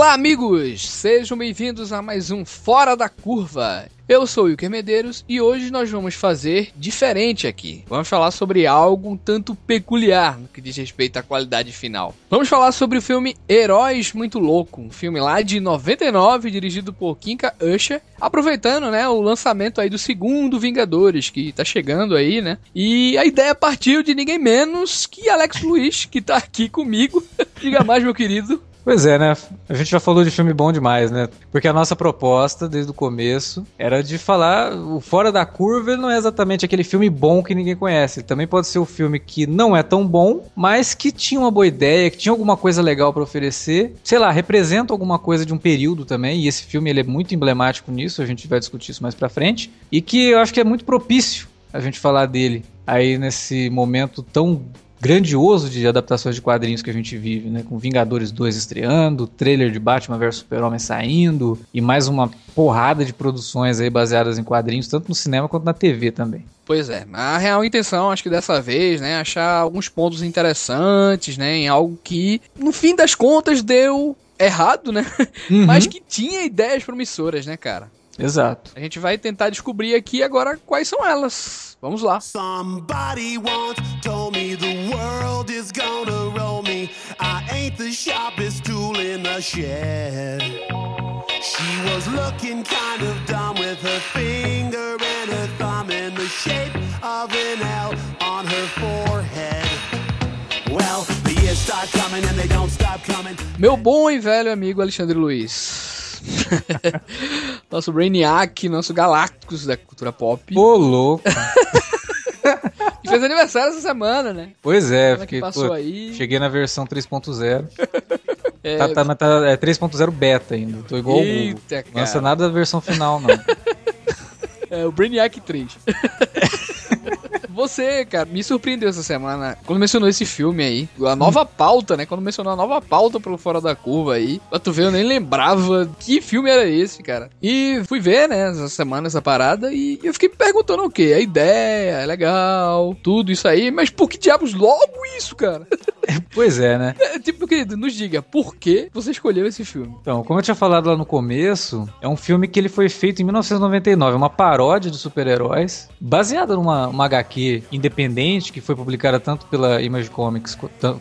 Olá, amigos! Sejam bem-vindos a mais um Fora da Curva. Eu sou o Wilker Medeiros e hoje nós vamos fazer diferente aqui. Vamos falar sobre algo um tanto peculiar no que diz respeito à qualidade final. Vamos falar sobre o filme Heróis Muito Louco, um filme lá de 99, dirigido por Kinka Usher, aproveitando, né, o lançamento aí do segundo Vingadores, que tá chegando aí, né? E a ideia partiu de ninguém menos que Alex Luiz, que tá aqui comigo. Diga mais, meu querido. Pois é, né? A gente já falou de filme bom demais, né? Porque a nossa proposta, desde o começo, era de falar o Fora da Curva não é exatamente aquele filme bom que ninguém conhece. Ele também pode ser um filme que não é tão bom, mas que tinha uma boa ideia, que tinha alguma coisa legal para oferecer. Sei lá, representa alguma coisa de um período também, e esse filme ele é muito emblemático nisso, a gente vai discutir isso mais pra frente. E que eu acho que é muito propício a gente falar dele aí nesse momento tão grandioso de adaptações de quadrinhos que a gente vive, né? Com Vingadores 2 estreando, trailer de Batman vs Super-Homem saindo e mais uma porrada de produções aí baseadas em quadrinhos, tanto no cinema quanto na TV também. Pois é, a real intenção, acho que dessa vez, né, achar alguns pontos interessantes, né, em algo que, no fim das contas, deu errado, né, uhum. mas que tinha ideias promissoras, né, cara. Exato. A gente vai tentar descobrir aqui agora quais são elas. Vamos lá. Somebody once told the sharpest tool in the shed. She was looking kind of dumb with her finger and her thumb in the shape of an L on her forehead. Well, the years start coming and they don't stop coming. Meu bom e velho amigo Alexandre Luiz. nosso Brainiac, nosso Galactus da cultura pop. Ô, louco! e fez aniversário essa semana, né? Pois é, fiquei, pô, aí. cheguei na versão 3.0. É, tá, tá, tá, é 3.0 beta ainda. Tô igual Eita, o. Não é nada da versão final, não. é o Brainiac 3. Você, cara, me surpreendeu essa semana quando mencionou esse filme aí. A nova pauta, né? Quando mencionou a nova pauta pro Fora da Curva aí. Pra tu ver, eu nem lembrava que filme era esse, cara. E fui ver, né, essa semana, essa parada. E eu fiquei me perguntando o quê? A ideia, é legal, tudo isso aí. Mas por que diabos logo isso, cara? pois é, né? É, tipo, querido, nos diga, por que você escolheu esse filme? Então, como eu tinha falado lá no começo, é um filme que ele foi feito em 1999. É uma paródia de super-heróis, baseada numa uma HQ independente que foi publicada tanto pela Image Comics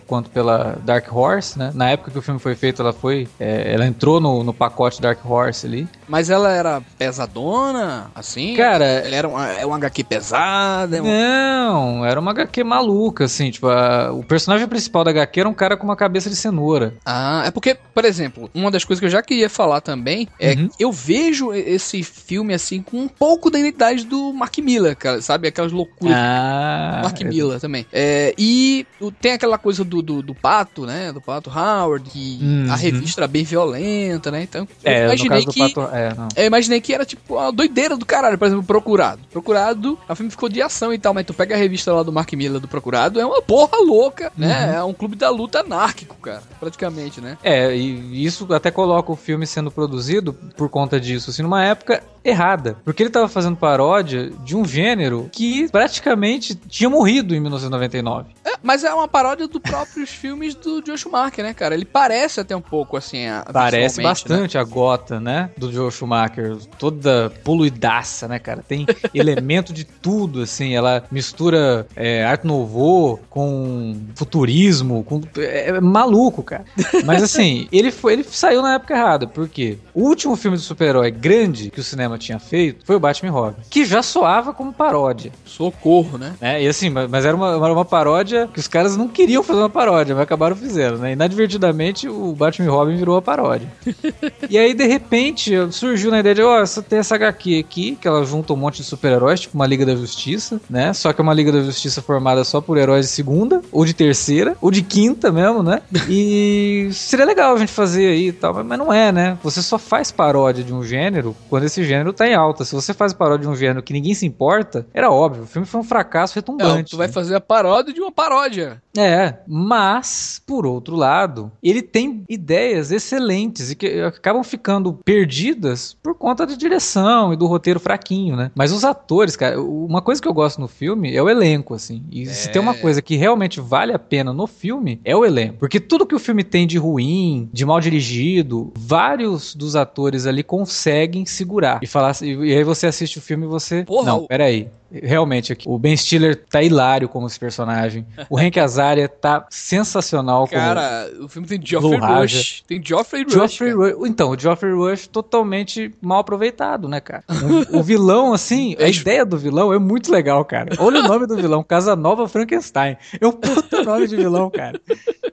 quanto pela Dark Horse, né? Na época que o filme foi feito, ela foi, é, ela entrou no, no pacote Dark Horse ali. Mas ela era pesadona, assim? Cara, ela era uma, é uma HQ pesada? É uma... Não, era uma HQ maluca, assim, tipo, a, o personagem principal da HQ era um cara com uma cabeça de cenoura. Ah, é porque, por exemplo, uma das coisas que eu já queria falar também é uhum. que eu vejo esse filme assim com um pouco da identidade do Mark Miller, cara, sabe? Aquelas loucuras. Ah, Mark Miller também. É, e tem aquela coisa do, do, do, Pato, né? Do Pato Howard, que uhum. a revista era bem violenta, né? Então, é, eu imaginei que. Pato, é, eu imaginei que era tipo uma doideira do caralho, por exemplo, Procurado. Procurado, o filme ficou de ação e tal, mas tu pega a revista lá do Mark Miller do Procurado, é uma porra louca, né? uhum. né? É um clube da luta anárquico, cara, praticamente, né? É, e isso até coloca o filme sendo produzido por conta disso, assim, numa época errada. Porque ele tava fazendo paródia de um gênero que praticamente tinha morrido em 1999. Mas é uma paródia dos próprios filmes do Joe Schumacher, né, cara? Ele parece até um pouco assim. Parece né? bastante né? a gota, né? Do Joe Schumacher. Toda poluidaça, né, cara? Tem elemento de tudo, assim. Ela mistura é, Art Nouveau com futurismo, com. É, é maluco, cara. Mas assim, ele, foi, ele saiu na época errada. Por quê? O último filme do super-herói grande que o cinema tinha feito foi o Batman Robin, que já soava como paródia. Socorro, né? É, e assim, mas era uma, uma paródia que os caras não queriam fazer uma paródia, mas acabaram fazendo, né? Inadvertidamente, o Batman Robin virou a paródia. e aí, de repente, surgiu na ideia de, ó, oh, tem essa HQ aqui, que ela junta um monte de super-heróis, tipo uma Liga da Justiça, né? Só que é uma Liga da Justiça formada só por heróis de segunda, ou de terceira, ou de quinta mesmo, né? E seria legal a gente fazer aí e tal, mas não é, né? Você só faz paródia de um gênero quando esse gênero tá em alta. Se você faz paródia de um gênero que ninguém se importa, era óbvio. O filme foi um fracasso retumbante. É, tu vai fazer a paródia de uma paródia paródia. É, mas, por outro lado, ele tem ideias excelentes e que acabam ficando perdidas por conta da direção e do roteiro fraquinho, né? Mas os atores, cara, uma coisa que eu gosto no filme é o elenco, assim. E é. se tem uma coisa que realmente vale a pena no filme, é o elenco. Porque tudo que o filme tem de ruim, de mal dirigido, vários dos atores ali conseguem segurar. E falar e aí você assiste o filme e você. Porra, não, peraí. Realmente, aqui. o Ben Stiller tá hilário como esse personagem. O Hank Azaria tá sensacional cara, como. Cara, o filme tem Geoffrey Rush. Tem Geoffrey Rush. Geoffrey Rush. Então, o Geoffrey Rush totalmente mal aproveitado, né, cara? O, o vilão, assim, a ideia do vilão é muito legal, cara. Olha o nome do vilão: Casa Nova Frankenstein. É um puta nome de vilão, cara.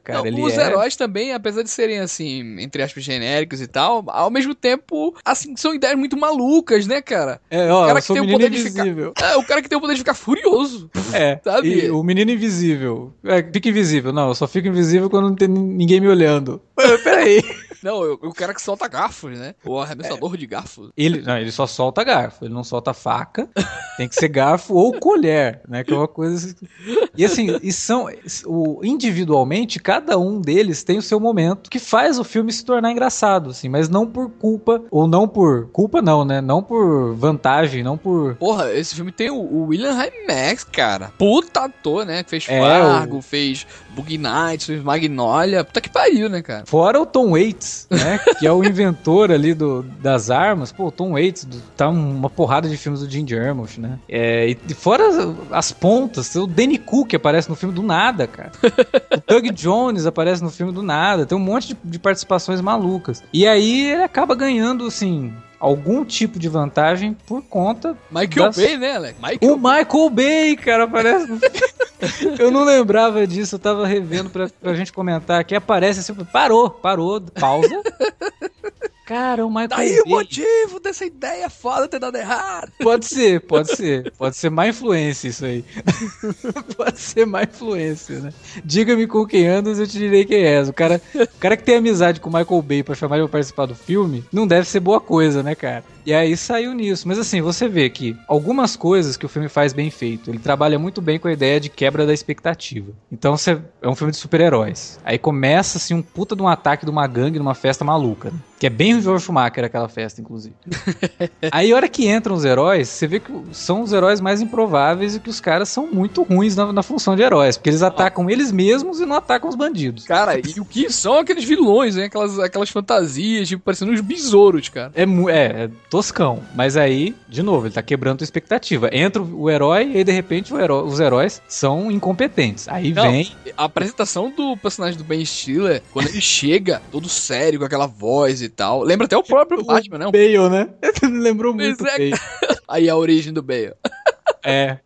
cara Não, os é... heróis também, apesar de serem, assim, entre aspas, genéricos e tal, ao mesmo tempo, assim, são ideias muito malucas, né, cara? É, ó, o cara que tem o poder invisível. de ficar. É, o cara que tem o poder de ficar furioso. É. Sabe? o menino invisível. É, fica invisível. Não, eu só fico invisível quando não tem ninguém me olhando. Peraí. Não, o cara que solta garfos, né? O arremessador é. de garfos. Ele, não, ele só solta garfo, ele não solta faca. tem que ser garfo ou colher, né? Que é uma coisa. E assim, e são. O, individualmente, cada um deles tem o seu momento que faz o filme se tornar engraçado, assim, mas não por culpa, ou não por. Culpa não, né? Não por vantagem, não por. Porra, esse filme tem o, o William Max, cara. Puta ator, né? Fez é, Fargo, o... fez Bug Nights, fez Magnolia. Puta que pariu, né, cara? Fora o Tom Waits, né? que é o inventor ali do, das armas. Pô, Tom Waits do, tá uma porrada de filmes do Jim Jarmusch, né? É, e, fora as, as, pontas, o Danny Cook aparece no filme do nada, cara. o Doug Jones aparece no filme do nada. Tem um monte de, de participações malucas. E aí ele acaba ganhando, assim, algum tipo de vantagem por conta. Michael das... Bay, né, Alex? Michael o. Michael Bay, cara, aparece no Eu não lembrava disso, eu tava revendo pra, pra gente comentar aqui. Aparece assim, parou, parou, pausa. Cara, o Michael Daí Bay. o motivo dessa ideia foda ter dado errado. Pode ser, pode ser. Pode ser má influência isso aí. pode ser má influência, né? Diga-me com quem andas, eu te direi quem és. O cara, o cara que tem amizade com o Michael Bay pra chamar ele pra participar do filme, não deve ser boa coisa, né, cara? E aí saiu nisso. Mas assim, você vê que algumas coisas que o filme faz bem feito. Ele trabalha muito bem com a ideia de quebra da expectativa. Então você é um filme de super-heróis. Aí começa assim um puta de um ataque de uma gangue numa festa maluca. Né? Que é bem o George Schumacher aquela festa, inclusive. aí a hora que entram os heróis, você vê que são os heróis mais improváveis e que os caras são muito ruins na, na função de heróis. Porque eles atacam eles mesmos e não atacam os bandidos. Cara, e o que são aqueles vilões, né? Aquelas, aquelas fantasias, tipo, parecendo uns besouros, cara. É, é, é toscão. Mas aí, de novo, ele tá quebrando a expectativa. Entra o herói e aí, de repente, herói, os heróis são incompetentes. Aí Não, vem. A apresentação do personagem do Ben Stiller, quando ele chega, todo sério, com aquela voz e tal. Lembra até o próprio o Batman, né? Bale, né? Lembrou muito. É... aí a origem do Bale. É,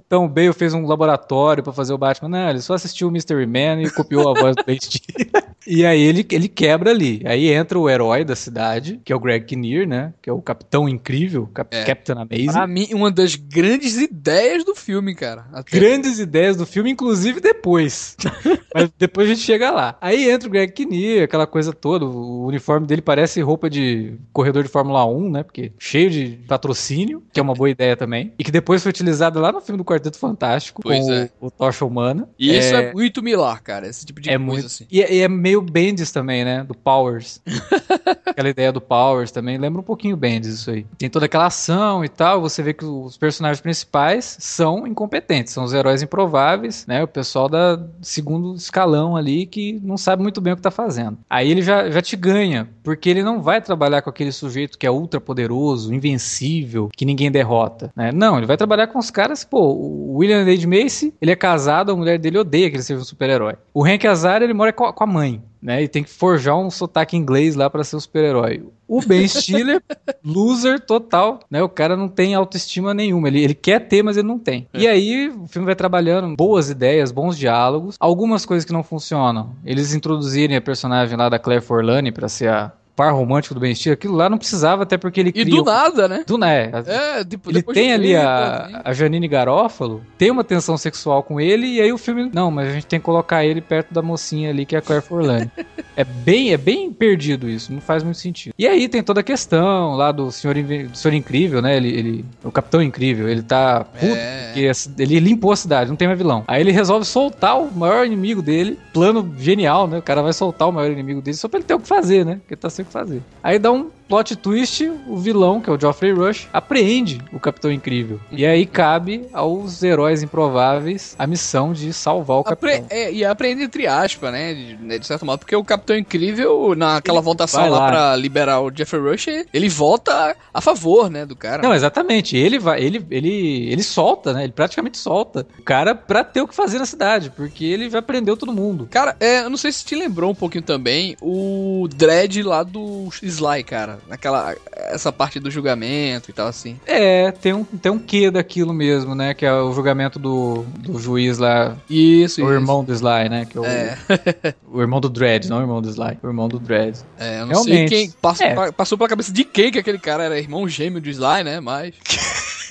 então o Bale fez um laboratório para fazer o Batman. Não, ele só assistiu o Mystery Man e copiou a voz do Ben E aí ele, ele quebra ali. Aí entra o herói da cidade, que é o Greg Kinnear, né? Que é o Capitão Incrível, Cap é. Captain Amazing. Pra mim, uma das grandes ideias do filme, cara. Até. Grandes ideias do filme, inclusive depois. Mas depois a gente chega lá. Aí entra o Greg Kinnear, aquela coisa toda. O uniforme dele parece roupa de corredor de Fórmula 1, né? Porque cheio de patrocínio, que é uma boa ideia também. E que depois foi utilizado lá no filme do Quarteto Fantástico, pois com é. o, o Tocha Humana. E isso é, é muito Milar, cara, esse tipo de é coisa muito... assim. E, é, e, é meio Bendis também, né, do Powers. aquela ideia do Powers também, lembra um pouquinho Bendis isso aí. Tem toda aquela ação e tal, você vê que os personagens principais são incompetentes, são os heróis improváveis, né, o pessoal da segundo escalão ali que não sabe muito bem o que tá fazendo. Aí ele já, já te ganha, porque ele não vai trabalhar com aquele sujeito que é ultra poderoso, invencível, que ninguém derrota, né? Não, ele vai trabalhar com os caras, pô, o William Dade Macy, ele é casado, a mulher dele odeia que ele seja um super-herói. O Hank Azaria, ele mora com a mãe né? E tem que forjar um sotaque inglês lá para ser um super-herói. O Ben Stiller, loser total, né? O cara não tem autoestima nenhuma. Ele, ele quer ter, mas ele não tem. É. E aí o filme vai trabalhando boas ideias, bons diálogos, algumas coisas que não funcionam. Eles introduzirem a personagem lá da Claire Forlani para ser a par romântico do Ben Stiller, aquilo lá não precisava, até porque ele E do nada, né? Do nada. É, tipo, ele tem ali a, a Janine Garófalo, tem uma tensão sexual com ele, e aí o filme. Não, mas a gente tem que colocar ele perto da mocinha ali, que é a Claire Forlani. é, bem, é bem perdido isso, não faz muito sentido. E aí tem toda a questão lá do Senhor, do senhor Incrível, né? Ele, ele, o Capitão Incrível, ele tá puto, é. porque ele limpou a cidade, não tem mais vilão. Aí ele resolve soltar o maior inimigo dele, plano genial, né? O cara vai soltar o maior inimigo dele só pra ele ter o que fazer, né? Porque tá sem o que fazer. Aí dá um plot twist, o vilão, que é o Geoffrey Rush, apreende o Capitão Incrível. E aí cabe aos heróis improváveis a missão de salvar o Apre Capitão. É, e apreende entre aspas, né? De, né, de, certo modo, porque o Capitão Incrível, naquela ele voltação lá, lá pra liberar o Jeffrey Rush, ele volta a favor, né, do cara. Não, exatamente. Ele vai, ele, ele, ele solta, né? Ele praticamente solta o cara pra ter o que fazer na cidade, porque ele já prendeu todo mundo. Cara, é, eu não sei se te lembrou um pouquinho também o Dredd lá do Sly, cara naquela essa parte do julgamento e tal assim. É, tem um, tem um quê daquilo mesmo, né? Que é o julgamento do, do juiz lá. Isso, O isso. irmão do Sly, né? Que é o, é. o irmão do Dredd, não o irmão do Sly. O irmão do Dredd. É, eu não Realmente. sei quem. Passou, é. passou pela cabeça de quem que aquele cara era irmão gêmeo do Sly, né? Mas.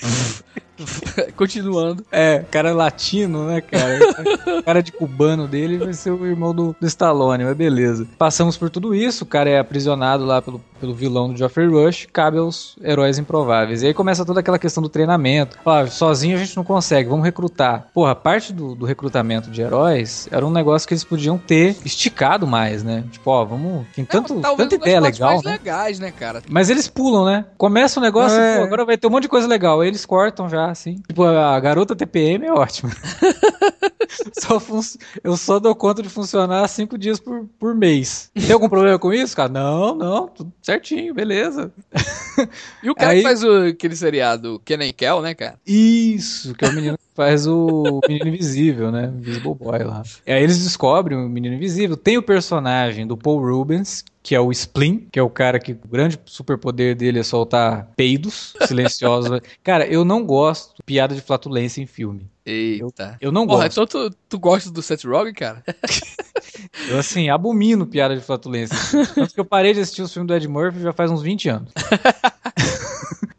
Continuando. É, cara latino, né, cara? cara de cubano dele vai ser o irmão do, do Stallone, mas beleza. Passamos por tudo isso, o cara é aprisionado lá pelo, pelo vilão do Geoffrey Rush, cabe aos heróis improváveis. E aí começa toda aquela questão do treinamento. Sozinho a gente não consegue, vamos recrutar. Porra, parte do, do recrutamento de heróis era um negócio que eles podiam ter esticado mais, né? Tipo, ó, vamos. Tem tanto, é, tanta ideia legal. Mais né? legais, né, cara? Mas eles pulam, né? Começa o negócio, é. pô, agora vai ter um monte de coisa legal. Aí eles cortam já, assim. Tipo, a garota TPM é ótima. só eu só dou conta de funcionar cinco dias por, por mês. Tem algum problema com isso, cara? Não, não, tudo certinho, beleza. E o cara Aí... que faz o, aquele seriado Kenan Kel, né, cara? Isso, que é o menino que faz o Menino Invisível, né? Invisible Boy lá. E aí eles descobrem o Menino Invisível. Tem o personagem do Paul Rubens, que é o Spleen, que é o cara que o grande superpoder dele é soltar peidos silenciosos. cara, eu não gosto de piada de flatulência em filme. Eita. Eu, eu não Porra, gosto. Então tu, tu gosta do Seth Rogen, cara? eu, assim, abomino piada de flatulência. Tanto que eu parei de assistir os filmes do Ed Murphy já faz uns 20 anos.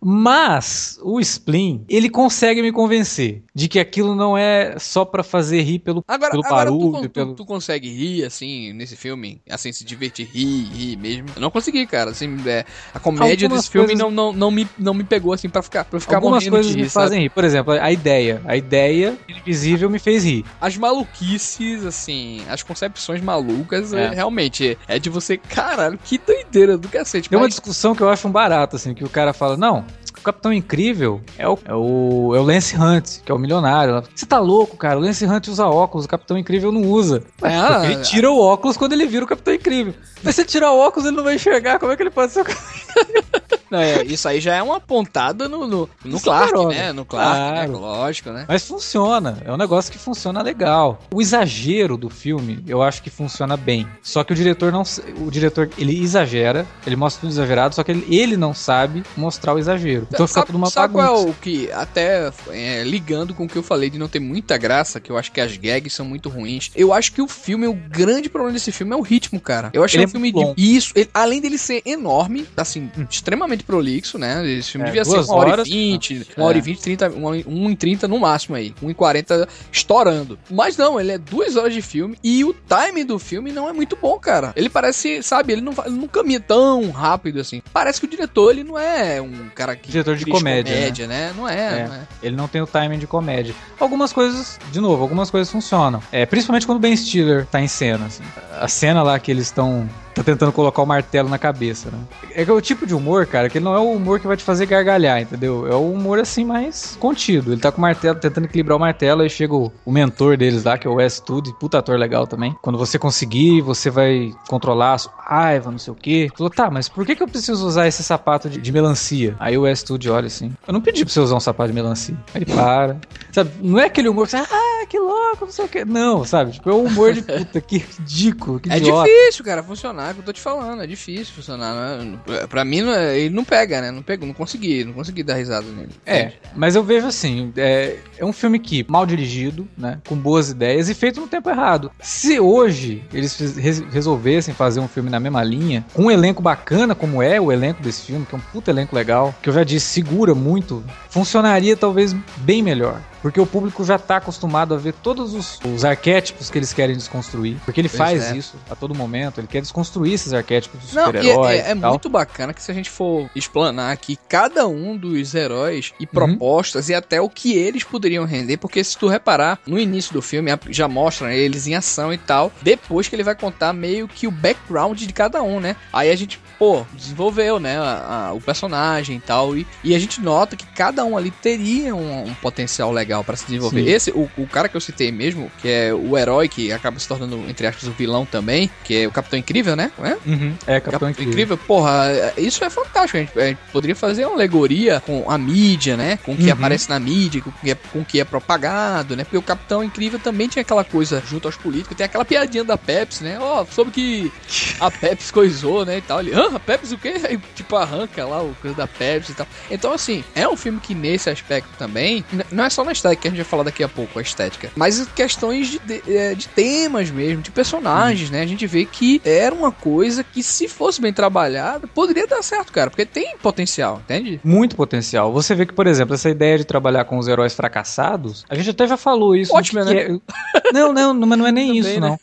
Mas o Spleen, ele consegue me convencer de que aquilo não é só para fazer rir pelo, agora, pelo agora barulho. Tu, pelo... Tu, tu, consegue rir, assim, nesse filme? Assim, se divertir, rir, rir mesmo? Eu não consegui, cara. Assim, é, a comédia Algumas desse coisas... filme não, não, não, me, não me pegou, assim, pra ficar, pra ficar Algumas coisas rir, me fazem rir. Por exemplo, a ideia. A ideia invisível me fez rir. As maluquices, assim, as concepções malucas, é. É, realmente, é de você, caralho, que doideira do cacete. Tem mas... uma discussão que eu acho um barato, assim, que o cara fala, não, Capitão Incrível é o, é o, é o Lance Hunt, que é o milionário. Você tá louco, cara? O Lance Hunt usa óculos, o Capitão Incrível não usa. É, ele tira o óculos quando ele vira o Capitão Incrível. Mas se tirar o óculos, ele não vai enxergar. Como é que ele pode ser o Capitão Não, é, isso aí já é uma pontada no, no, no Clark, né? No Clark, né? claro. né? Lógico, né? Mas funciona. É um negócio que funciona legal. O exagero do filme, eu acho que funciona bem. Só que o diretor não. O diretor, ele exagera, ele mostra tudo exagerado, só que ele, ele não sabe mostrar o exagero. Então fica tudo uma sabe bagunça. qual é o que, até é, ligando com o que eu falei de não ter muita graça, que eu acho que as gags são muito ruins. Eu acho que o filme, o grande problema desse filme é o ritmo, cara. Eu acho que é um filme bom. de. Isso, ele, além dele ser enorme, assim, hum. Extremamente prolixo, né? Esse filme é, devia ser uma hora e vinte, uma hora e vinte, trinta, um e trinta no máximo aí. Um e quarenta estourando. Mas não, ele é duas horas de filme e o time do filme não é muito bom, cara. Ele parece, sabe, ele não, ele não caminha tão rápido assim. Parece que o diretor, ele não é um cara que. Diretor de comédia. comédia né? né? Não, é, é, não é. Ele não tem o timing de comédia. Algumas coisas, de novo, algumas coisas funcionam. É, principalmente quando o Ben Stiller tá em cena. Assim. A cena lá que eles estão tá tentando colocar o martelo na cabeça, né? É é o tipo de humor, cara, que ele não é o humor que vai te fazer gargalhar, entendeu? É o humor assim mais contido. Ele tá com o martelo, tentando equilibrar o martelo, e chega o, mentor deles lá, que é o Wes Tudy, puta ator legal também. Quando você conseguir, você vai controlar a sua raiva, não sei o quê. Falou, tá, mas por que, que eu preciso usar esse sapato de, de melancia? Aí o Wes Tudy olha assim, eu não pedi pra você usar um sapato de melancia. Aí ele para. Sabe, não é aquele humor que você, ah, que louco, não sei o quê. Não, sabe? Tipo, é um humor de puta, que ridículo, que É idiota. difícil, cara, funcionar é o que eu tô te falando, é difícil funcionar. Né? Pra mim, é, ele não pega, né? Não pegou, não consegui, não consegui dar risada nele. É, mas eu vejo assim, é, é um filme que, mal dirigido, né? Com boas ideias e feito no tempo errado. Se hoje eles resolvessem fazer um filme na mesma linha, com um elenco bacana como é o elenco desse filme, que é um puta elenco legal, que eu já disse, segura muito, funcionaria talvez bem melhor. Porque o público já tá acostumado a ver todos os, os arquétipos que eles querem desconstruir. Porque ele pois faz é. isso a todo momento, ele quer desconstruir esses arquétipos dos super-heróis. É, é, é muito bacana que se a gente for explanar aqui cada um dos heróis e uhum. propostas uhum. e até o que eles poderiam render, porque se tu reparar, no início do filme já mostra eles em ação e tal, depois que ele vai contar meio que o background de cada um, né? Aí a gente, pô, desenvolveu, né, a, a, o personagem e tal, e, e, a gente nota que cada um ali teria um, um potencial legal legal para se desenvolver. Sim. Esse, o, o cara que eu citei mesmo, que é o herói que acaba se tornando, entre aspas, o vilão também, que é o Capitão Incrível, né? É, uhum. é Capitão, Capitão Incrível. Incrível. Porra, isso é fantástico. A gente, a gente, poderia fazer uma alegoria com a mídia, né? Com o que uhum. aparece na mídia, com o que, é, com o que é propagado, né? Porque o Capitão Incrível também tinha aquela coisa junto aos políticos. Tem aquela piadinha da Pepsi, né? Ó, oh, soube que a Pepsi coisou, né? E tal. Ele, ah, a Pepsi o quê? Aí, tipo, arranca lá o coisa da Pepsi e tal. Então, assim, é um filme que nesse aspecto também, não é só na estética, que a gente vai falar daqui a pouco, a estética. Mas questões de, de, é, de temas mesmo, de personagens, hum. né? A gente vê que era uma coisa que, se fosse bem trabalhada, poderia dar certo, cara. Porque tem potencial, entende? Muito potencial. Você vê que, por exemplo, essa ideia de trabalhar com os heróis fracassados, a gente até já falou isso. Ótimo, né? É... Não, não, mas não é nem isso, não. Né?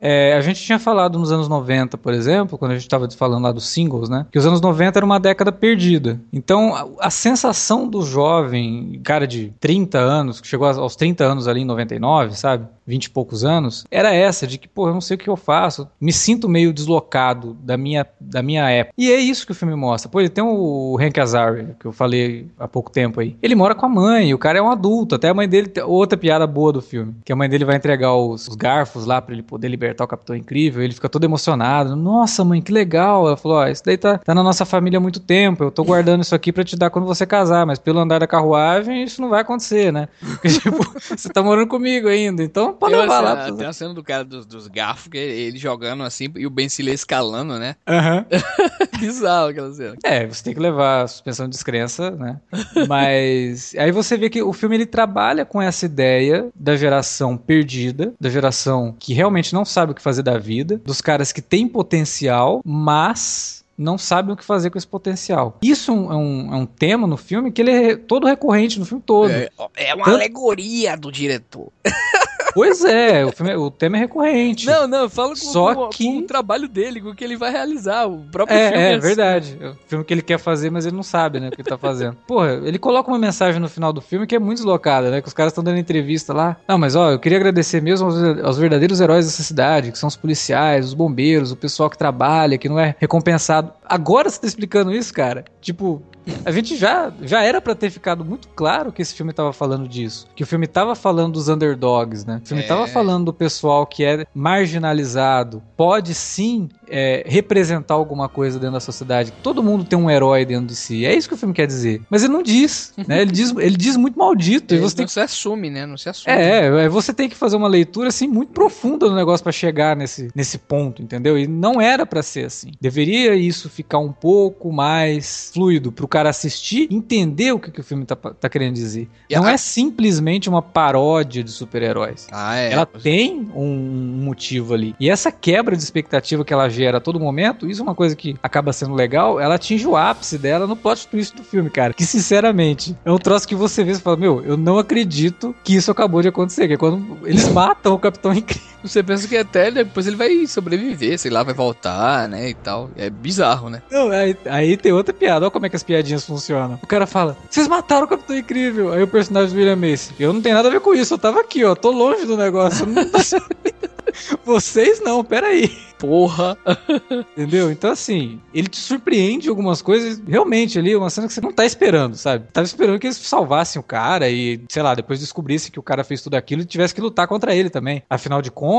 É, a gente tinha falado nos anos 90, por exemplo, quando a gente tava falando lá dos singles, né? Que os anos 90 era uma década perdida. Então, a, a sensação do jovem, cara de 30 anos, que chegou aos 30 anos ali em 99, sabe? 20 e poucos anos, era essa, de que, pô, eu não sei o que eu faço, me sinto meio deslocado da minha, da minha época. E é isso que o filme mostra. Pô, ele tem o Hank Azaria, que eu falei há pouco tempo aí. Ele mora com a mãe, o cara é um adulto, até a mãe dele, outra piada boa do filme, que a mãe dele vai entregar os, os garfos lá para ele poder libertar o Capitão Incrível, ele fica todo emocionado. Nossa, mãe, que legal. Ela falou, ó, isso daí tá, tá na nossa família há muito tempo, eu tô guardando isso aqui para te dar quando você casar, mas pelo andar da carruagem isso não vai acontecer, né? Porque, tipo, você tá morando comigo ainda, então pode tem levar lá. Tem a cena do cara dos, dos garfos, que ele, jogando assim e o Ben Stiller escalando, né? Aham. Uhum. Bizarro aquela cena. É, você tem que levar a suspensão de descrença, né? Mas aí você vê que o filme ele trabalha com essa ideia da geração perdida, da geração que realmente não sabe o que fazer da vida, dos caras que têm potencial, mas não sabem o que fazer com esse potencial. Isso é um, é um tema no filme que ele é todo recorrente no filme todo. É, é uma Tanto... alegoria do diretor. Pois é, o, filme, o tema é recorrente. Não, não, fala com, Só com, que... com o trabalho dele, com o que ele vai realizar. O próprio é, filme. É, é verdade. É o filme que ele quer fazer, mas ele não sabe, né, o que ele tá fazendo. Porra, ele coloca uma mensagem no final do filme que é muito deslocada, né? Que os caras estão dando entrevista lá. Não, mas ó, eu queria agradecer mesmo aos, aos verdadeiros heróis dessa cidade, que são os policiais, os bombeiros, o pessoal que trabalha, que não é recompensado. Agora você tá explicando isso, cara? Tipo, a gente já, já era para ter ficado muito claro que esse filme tava falando disso. Que o filme tava falando dos underdogs, né? O filme é. tava falando do pessoal que é marginalizado. Pode sim é, representar alguma coisa dentro da sociedade. Todo mundo tem um herói dentro de si. É isso que o filme quer dizer. Mas ele não diz, né? Ele diz, ele diz muito maldito. Ele e você não se assume, né? Não se assume. É, é, você tem que fazer uma leitura assim muito profunda do negócio para chegar nesse, nesse ponto, entendeu? E não era para ser assim. Deveria isso ficar um pouco mais fluido pro cara assistir, entender o que, que o filme tá, tá querendo dizer. E não a... é simplesmente uma paródia de super-heróis. Ah, é. Ela tem um motivo ali. E essa quebra de expectativa que ela gera a todo momento, isso é uma coisa que acaba sendo legal, ela atinge o ápice dela no plot twist do filme, cara. Que sinceramente, é um troço que você vê e fala, meu, eu não acredito que isso acabou de acontecer. Que é quando eles matam o Capitão Incrível. Você pensa que até depois ele vai sobreviver, sei lá, vai voltar, né, e tal. É bizarro, né? Não, aí, aí tem outra piada. Olha como é que as piadinhas funcionam. O cara fala: Vocês mataram o Capitão Incrível. Aí o personagem do William Macy: Eu não tenho nada a ver com isso. Eu tava aqui, ó. Tô longe do negócio. Não Vocês não, peraí. Porra. Entendeu? Então, assim, ele te surpreende algumas coisas. Realmente, ali, uma cena que você não tá esperando, sabe? Tava esperando que eles salvassem o cara e, sei lá, depois descobrisse que o cara fez tudo aquilo e tivesse que lutar contra ele também. Afinal de contas,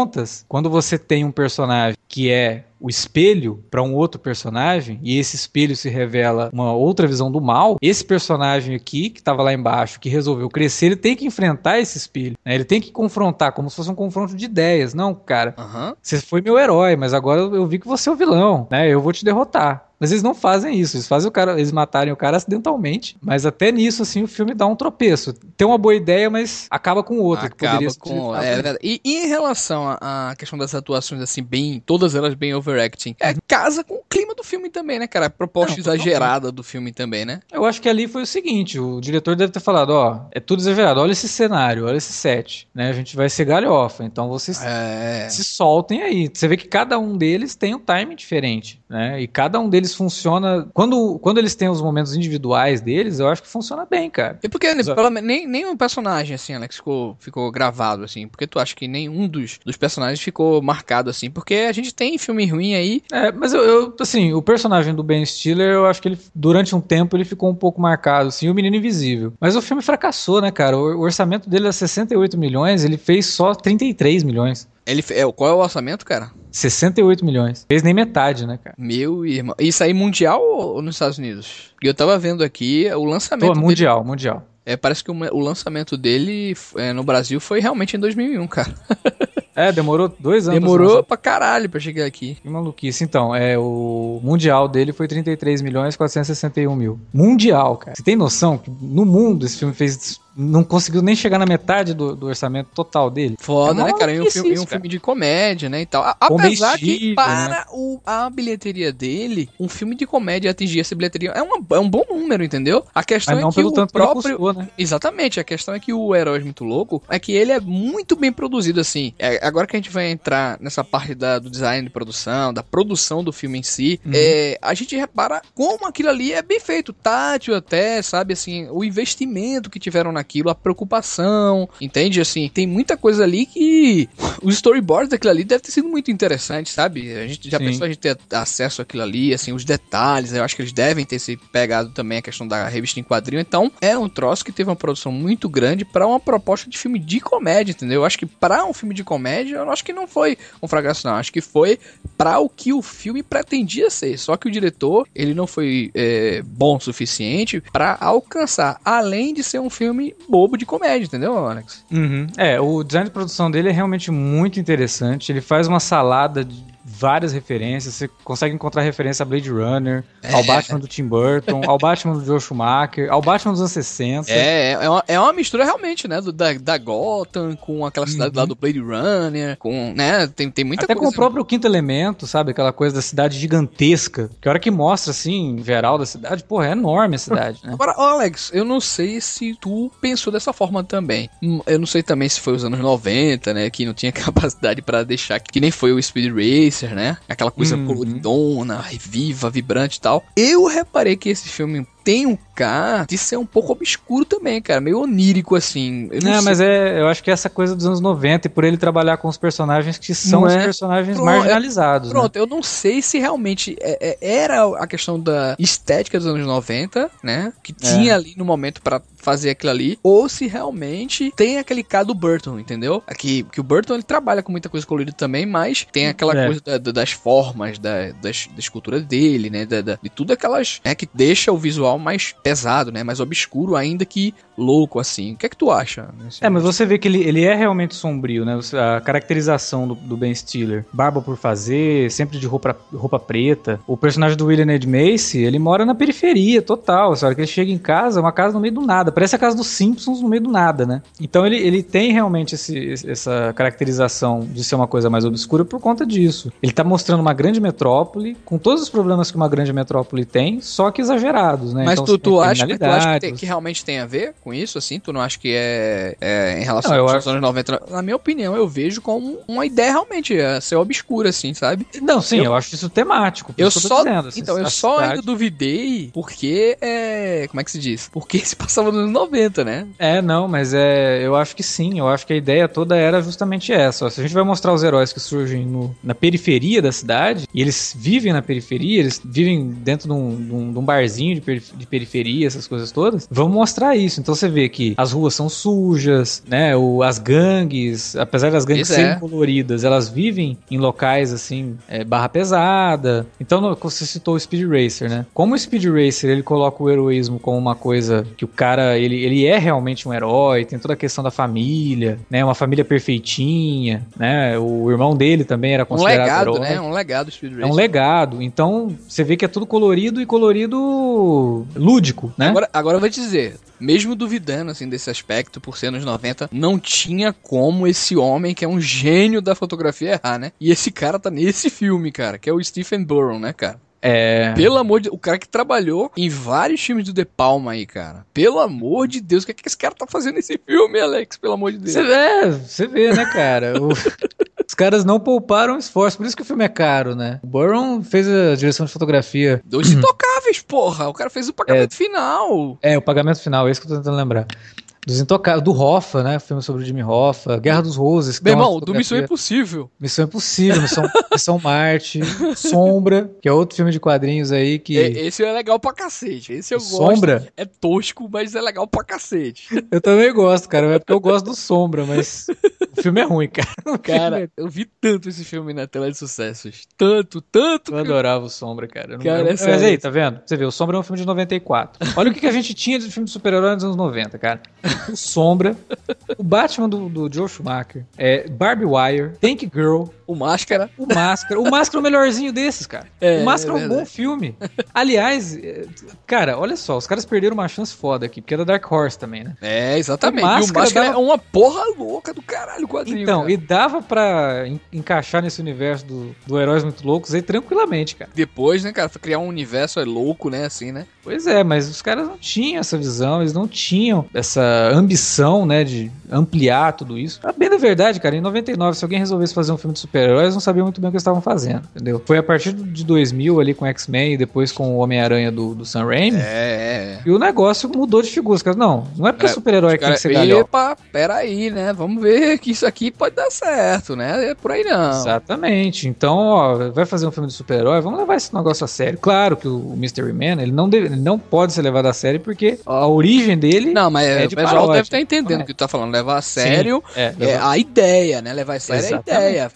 quando você tem um personagem que é o espelho para um outro personagem e esse espelho se revela uma outra visão do mal, esse personagem aqui que estava lá embaixo, que resolveu crescer, ele tem que enfrentar esse espelho, né? Ele tem que confrontar como se fosse um confronto de ideias, não, cara. Uhum. Você foi meu herói, mas agora eu vi que você é o vilão, né? Eu vou te derrotar. Mas eles não fazem isso, eles fazem o cara, eles matarem o cara acidentalmente, mas até nisso, assim, o filme dá um tropeço. Tem uma boa ideia, mas acaba com outra. Acaba com. É, e, e, em relação à questão das atuações, assim, bem. Todas elas bem overacting, é, casa com o clima do filme também, né, cara? A proposta não, exagerada do filme também, né? Eu acho que ali foi o seguinte: o diretor deve ter falado, ó, é tudo exagerado, olha esse cenário, olha esse set, né? A gente vai ser galhofa, então vocês é... se soltem aí. Você vê que cada um deles tem um time diferente, né? E cada um deles funciona. Quando, quando eles têm os momentos individuais deles, eu acho que funciona bem, cara. E porque pelo, nem, nenhum personagem, assim, Alex, ficou, ficou gravado, assim? Porque tu acha que nenhum dos, dos personagens ficou marcado, assim? Porque a gente tem filme ruim aí. É, mas eu, eu, assim, o personagem do Ben Stiller, eu acho que ele, durante um tempo, ele ficou um pouco marcado, assim, o Menino Invisível. Mas o filme fracassou, né, cara? O, o orçamento dele é 68 milhões, ele fez só 33 milhões. Ele, é, qual é o orçamento, cara? 68 milhões. Fez nem metade, né, cara? Meu irmão. Isso aí mundial ou nos Estados Unidos? Eu tava vendo aqui o lançamento. Pô, mundial, dele, mundial. É, parece que o, o lançamento dele é, no Brasil foi realmente em 2001, cara. É, demorou dois anos. Demorou pra caralho pra chegar aqui. Que maluquice. Então, é, o mundial dele foi 33 milhões 461 mil. Mundial, cara. Você tem noção que no mundo esse filme fez não conseguiu nem chegar na metade do, do orçamento total dele. Foda, é né, cara? E um, filme, isso, um filme de comédia, né, e tal. A, apesar que para né? o, a bilheteria dele, um filme de comédia atingir essa bilheteria é, uma, é um bom número, entendeu? A questão Mas é que o próprio... Custou, né? Exatamente, a questão é que o Herói Muito Louco é que ele é muito bem produzido, assim. É, agora que a gente vai entrar nessa parte da, do design de produção, da produção do filme em si, uhum. é, a gente repara como aquilo ali é bem feito, tátil até, sabe, assim, o investimento que tiveram na aquilo, a preocupação, entende? Assim, tem muita coisa ali que os storyboards daquilo ali deve ter sido muito interessante, sabe? A gente já Sim. pensou a gente ter acesso àquilo ali, assim, os detalhes, eu acho que eles devem ter se pegado também a questão da revista em quadrinho. Então, é um troço que teve uma produção muito grande para uma proposta de filme de comédia, entendeu? Eu acho que para um filme de comédia, eu acho que não foi um fracasso, não. Acho que foi para o que o filme pretendia ser. Só que o diretor, ele não foi é, bom o suficiente para alcançar, além de ser um filme bobo de comédia, entendeu, Alex? Uhum. É, o design de produção dele é realmente muito interessante. Ele faz uma salada de várias referências. Você consegue encontrar referência a Blade Runner, é. ao Batman do Tim Burton, ao Batman do Joe Schumacher, ao Batman dos anos 60. É, é uma, é uma mistura realmente, né? Do, da, da Gotham com aquela cidade uhum. lá do Blade Runner, com, né? Tem, tem muita Até coisa. Até com o próprio Quinto Elemento, sabe? Aquela coisa da cidade gigantesca. Que a hora que mostra, assim, geral da cidade, porra, é enorme a cidade, né? Agora, Alex, eu não sei se tu pensou dessa forma também. Hum, eu não sei também se foi os anos 90, né? Que não tinha capacidade para deixar, que nem foi o Speed Racer, né? Aquela coisa uhum. coloridona, viva, vibrante e tal. Eu reparei que esse filme tem um K de ser um pouco obscuro também, cara. Meio onírico, assim. Eu não, não mas é, eu acho que é essa coisa dos anos 90 e por ele trabalhar com os personagens que são não os é? personagens pronto, marginalizados. É, pronto, né? eu não sei se realmente é, é, era a questão da estética dos anos 90, né? Que tinha é. ali no momento para fazer aquilo ali, ou se realmente tem aquele K do Burton, entendeu? Aqui, que o Burton ele trabalha com muita coisa colorida também, mas tem aquela é. coisa da, da, das formas, da, das, da escultura dele, né? Da, de tudo aquelas, né? Que deixa o visual mais pesado, né? Mais obscuro, ainda que louco, assim. O que é que tu acha? É, mas você vê que ele, ele é realmente sombrio, né? A caracterização do, do Ben Stiller. Barba por fazer, sempre de roupa, roupa preta. O personagem do William Ed Macy, ele mora na periferia total. A hora que ele chega em casa, é uma casa no meio do nada. Parece a casa dos Simpsons no meio do nada, né? Então ele, ele tem realmente esse, essa caracterização de ser uma coisa mais obscura por conta disso. Ele tá mostrando uma grande metrópole, com todos os problemas que uma grande metrópole tem, só que exagerados, né? Mas então, tu, tu, acha, tu acha que, tem, que, realmente tem a ver com isso, assim? Tu não acha que é, é em relação não, aos anos 90? Na minha opinião, eu vejo como uma ideia realmente é, ser obscura, assim, sabe? Não, sim, eu, eu acho isso temático. Eu só, dizendo, assim, então, eu só cidade... ainda duvidei porque é, como é que se diz? Porque se passava nos anos 90, né? É, não, mas é, eu acho que sim, eu acho que a ideia toda era justamente essa. Ó, se a gente vai mostrar os heróis que surgem no, na periferia da cidade, e eles vivem na periferia, eles vivem dentro de um, de um, de um barzinho de periferia essas coisas todas, vão mostrar isso. Então você vê que as ruas são sujas, né? O, as gangues, apesar das gangues serem é. coloridas, elas vivem em locais assim, é, barra pesada. Então você citou o Speed Racer, né? Como o Speed Racer ele coloca o heroísmo como uma coisa que o cara ele, ele é realmente um herói, tem toda a questão da família, né? Uma família perfeitinha, né? O irmão dele também era considerado um legado, herói. né? Um legado Speed Racer. É um legado. Então você vê que é tudo colorido e colorido lúdico, né? Agora, agora eu vou te dizer, mesmo duvidando assim desse aspecto por ser anos 90, não tinha como esse homem que é um gênio da fotografia errar, né? E esse cara tá nesse filme, cara, que é o Stephen Burrow, né, cara? É. Pelo amor de O cara que trabalhou em vários filmes do De Palma aí, cara. Pelo amor de Deus, o que, é que esse cara tá fazendo nesse filme, Alex? Pelo amor de Deus. Você vê, você vê, né, cara? O... Os caras não pouparam esforço, por isso que o filme é caro, né? O Burron fez a direção de fotografia. Dois intocáveis, porra. O cara fez o pagamento é, final. É, o pagamento final, é isso que eu tô tentando lembrar. Dos Intocáveis, do Hoffa, né? Filme sobre o Jimmy Hoffa, Guerra dos Roses. Meu irmão, do Missão Impossível. Missão Impossível, Missão, Missão Marte, Sombra, que é outro filme de quadrinhos aí que... Esse é legal pra cacete, esse eu Sombra? gosto. Sombra? É tosco, mas é legal pra cacete. Eu também gosto, cara, é porque eu gosto do Sombra, mas o filme é ruim, cara. Cara, é... eu vi tanto esse filme na tela de sucessos. Tanto, tanto. Eu adorava o Sombra, cara. Eu cara, não... é Mas aí, tá vendo? Você vê, o Sombra é um filme de 94. Olha o que, que a gente tinha de filme de super-herói nos anos 90, cara o Sombra, o Batman do, do Joe Schumacher, é, Barbie Wire, Tank Girl, o Máscara. O Máscara. O Máscara é o melhorzinho desses, cara. É, o Máscara é, é um bom filme. Aliás, é, cara, olha só, os caras perderam uma chance foda aqui, porque é da Dark Horse também, né? É, exatamente. O Máscara, e o Máscara dava... é uma porra louca do caralho o quadrinho. Então, cara. e dava pra encaixar nesse universo do, do Heróis Muito Loucos aí tranquilamente, cara. Depois, né, cara, criar um universo é louco, né, assim, né? Pois é, mas os caras não tinham essa visão, eles não tinham essa ambição, né, de ampliar tudo isso. A bem da verdade, cara, em 99, se alguém resolvesse fazer um filme de super-heróis, não sabiam muito bem o que eles estavam fazendo, entendeu? Foi a partir de 2000 ali com X-Men e depois com o Homem-Aranha do, do Sam Raimi. É, é. E o negócio mudou de figura. Os caras, não, não é porque é, super-herói que tem que ser galhão. Epa, peraí, né? Vamos ver que isso aqui pode dar certo, né? É por aí não. Exatamente. Então, ó, vai fazer um filme de super-herói, vamos levar esse negócio a sério. Claro que o Mystery Man, ele não, deve, ele não pode ser levado a sério porque a origem dele Não, mas é de o pessoal deve estar entendendo o que tu tá falando. Levar a sério Sim, é, é, a ideia, né? Levar a sério Exatamente. a ideia.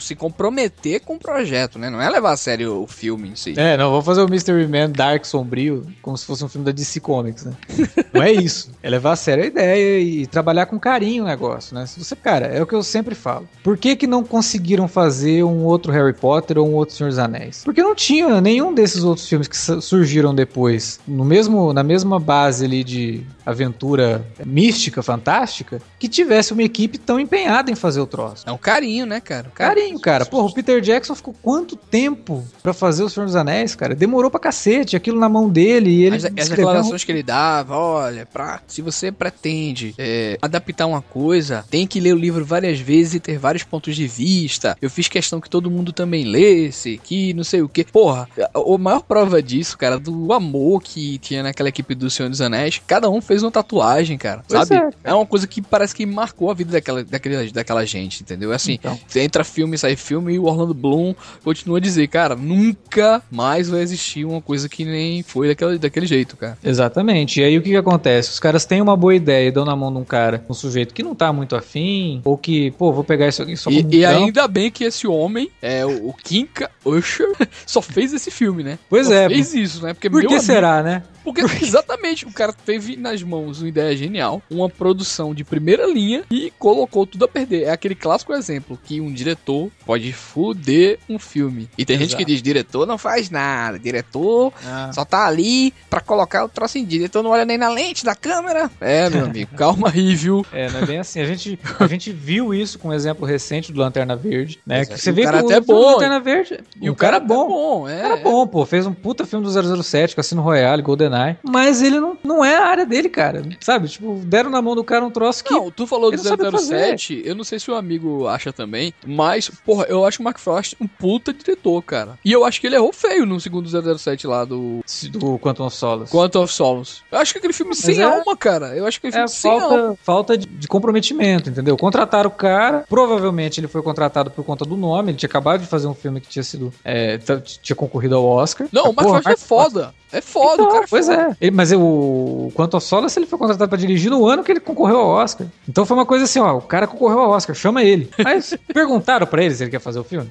Se comprometer com o projeto, né? Não é levar a sério o filme em si. É, não, vou fazer o Mystery Man Dark Sombrio como se fosse um filme da DC Comics, né? não é isso. É levar a sério a ideia e trabalhar com carinho o negócio, né? Se você, cara, é o que eu sempre falo. Por que que não conseguiram fazer um outro Harry Potter ou um outro Senhor dos Anéis? Porque não tinha nenhum desses outros filmes que surgiram depois, no mesmo, na mesma base ali de aventura mística, fantástica, que tivesse uma equipe tão empenhada em fazer o troço. É um carinho, né, cara? Carinho, cara. Porra, o Peter Jackson ficou quanto tempo para fazer o Senhor dos Anéis, cara? Demorou pra cacete, aquilo na mão dele e ele. As, as declarações que ele dava, olha, pra, se você pretende é, adaptar uma coisa, tem que ler o livro várias vezes e ter vários pontos de vista. Eu fiz questão que todo mundo também lesse, que não sei o que. Porra, a maior prova disso, cara, do amor que tinha naquela equipe do Senhor dos Anéis, cada um fez uma tatuagem, cara. Pois sabe? É, é, uma coisa que parece que marcou a vida daquela, daquela, daquela gente, entendeu? É assim, então. entra filme, sai filme e o Orlando Bloom continua a dizer, cara, nunca mais vai existir uma coisa que nem foi daquela, daquele jeito, cara. Exatamente. E aí o que, que acontece? Os caras têm uma boa ideia e dão na mão de um cara, um sujeito que não tá muito afim, ou que, pô, vou pegar isso aqui só E, e ainda bem que esse homem, é o, o Kinka Usher, só fez esse filme, né? Pois só é. fez isso, né? Porque Por que amigo, será, né? Porque, exatamente, o cara teve nas mãos uma ideia genial, uma produção de primeira linha e colocou tudo a perder. É aquele clássico exemplo que um diretor pode fuder um filme. E tem Exato. gente que diz: diretor não faz nada, diretor ah. só tá ali pra colocar o troço em dia. Diretor não olha nem na lente da câmera. É, meu amigo, calma aí, viu? É, não é bem assim. A gente, a gente viu isso com um exemplo recente do Lanterna Verde, né? que você vê que o até bom. Lanterna Verde. E o, o cara, cara bom. bom é. O cara bom, pô. Fez um puta filme do 007, Cassino Royale, GoldenEye mas ele não, não é a área dele, cara. Sabe? Tipo, deram na mão do cara um troço que. Não, tu falou do 007, eu não sei se o amigo acha também, mas, porra, eu acho o Mark Frost um puta diretor, cara. E eu acho que ele errou feio no segundo 007 lá do. Do Quantum of Solace. Quantum of Solace. Eu acho que aquele filme mas sem é... alma, cara. Eu acho que aquele é filme é sem falta, alma. Falta de, de comprometimento, entendeu? Contrataram o cara, provavelmente ele foi contratado por conta do nome, ele tinha acabado de fazer um filme que tinha sido. É, tinha concorrido ao Oscar. Não, o Mark Frost é foda. É foda, então, o cara é Pois foda. é. Ele, mas eu, o Quanto ao Solace, ele foi contratado pra dirigir no ano que ele concorreu ao Oscar. Então foi uma coisa assim, ó, o cara concorreu ao Oscar, chama ele. Aí perguntaram pra ele se ele quer fazer o filme.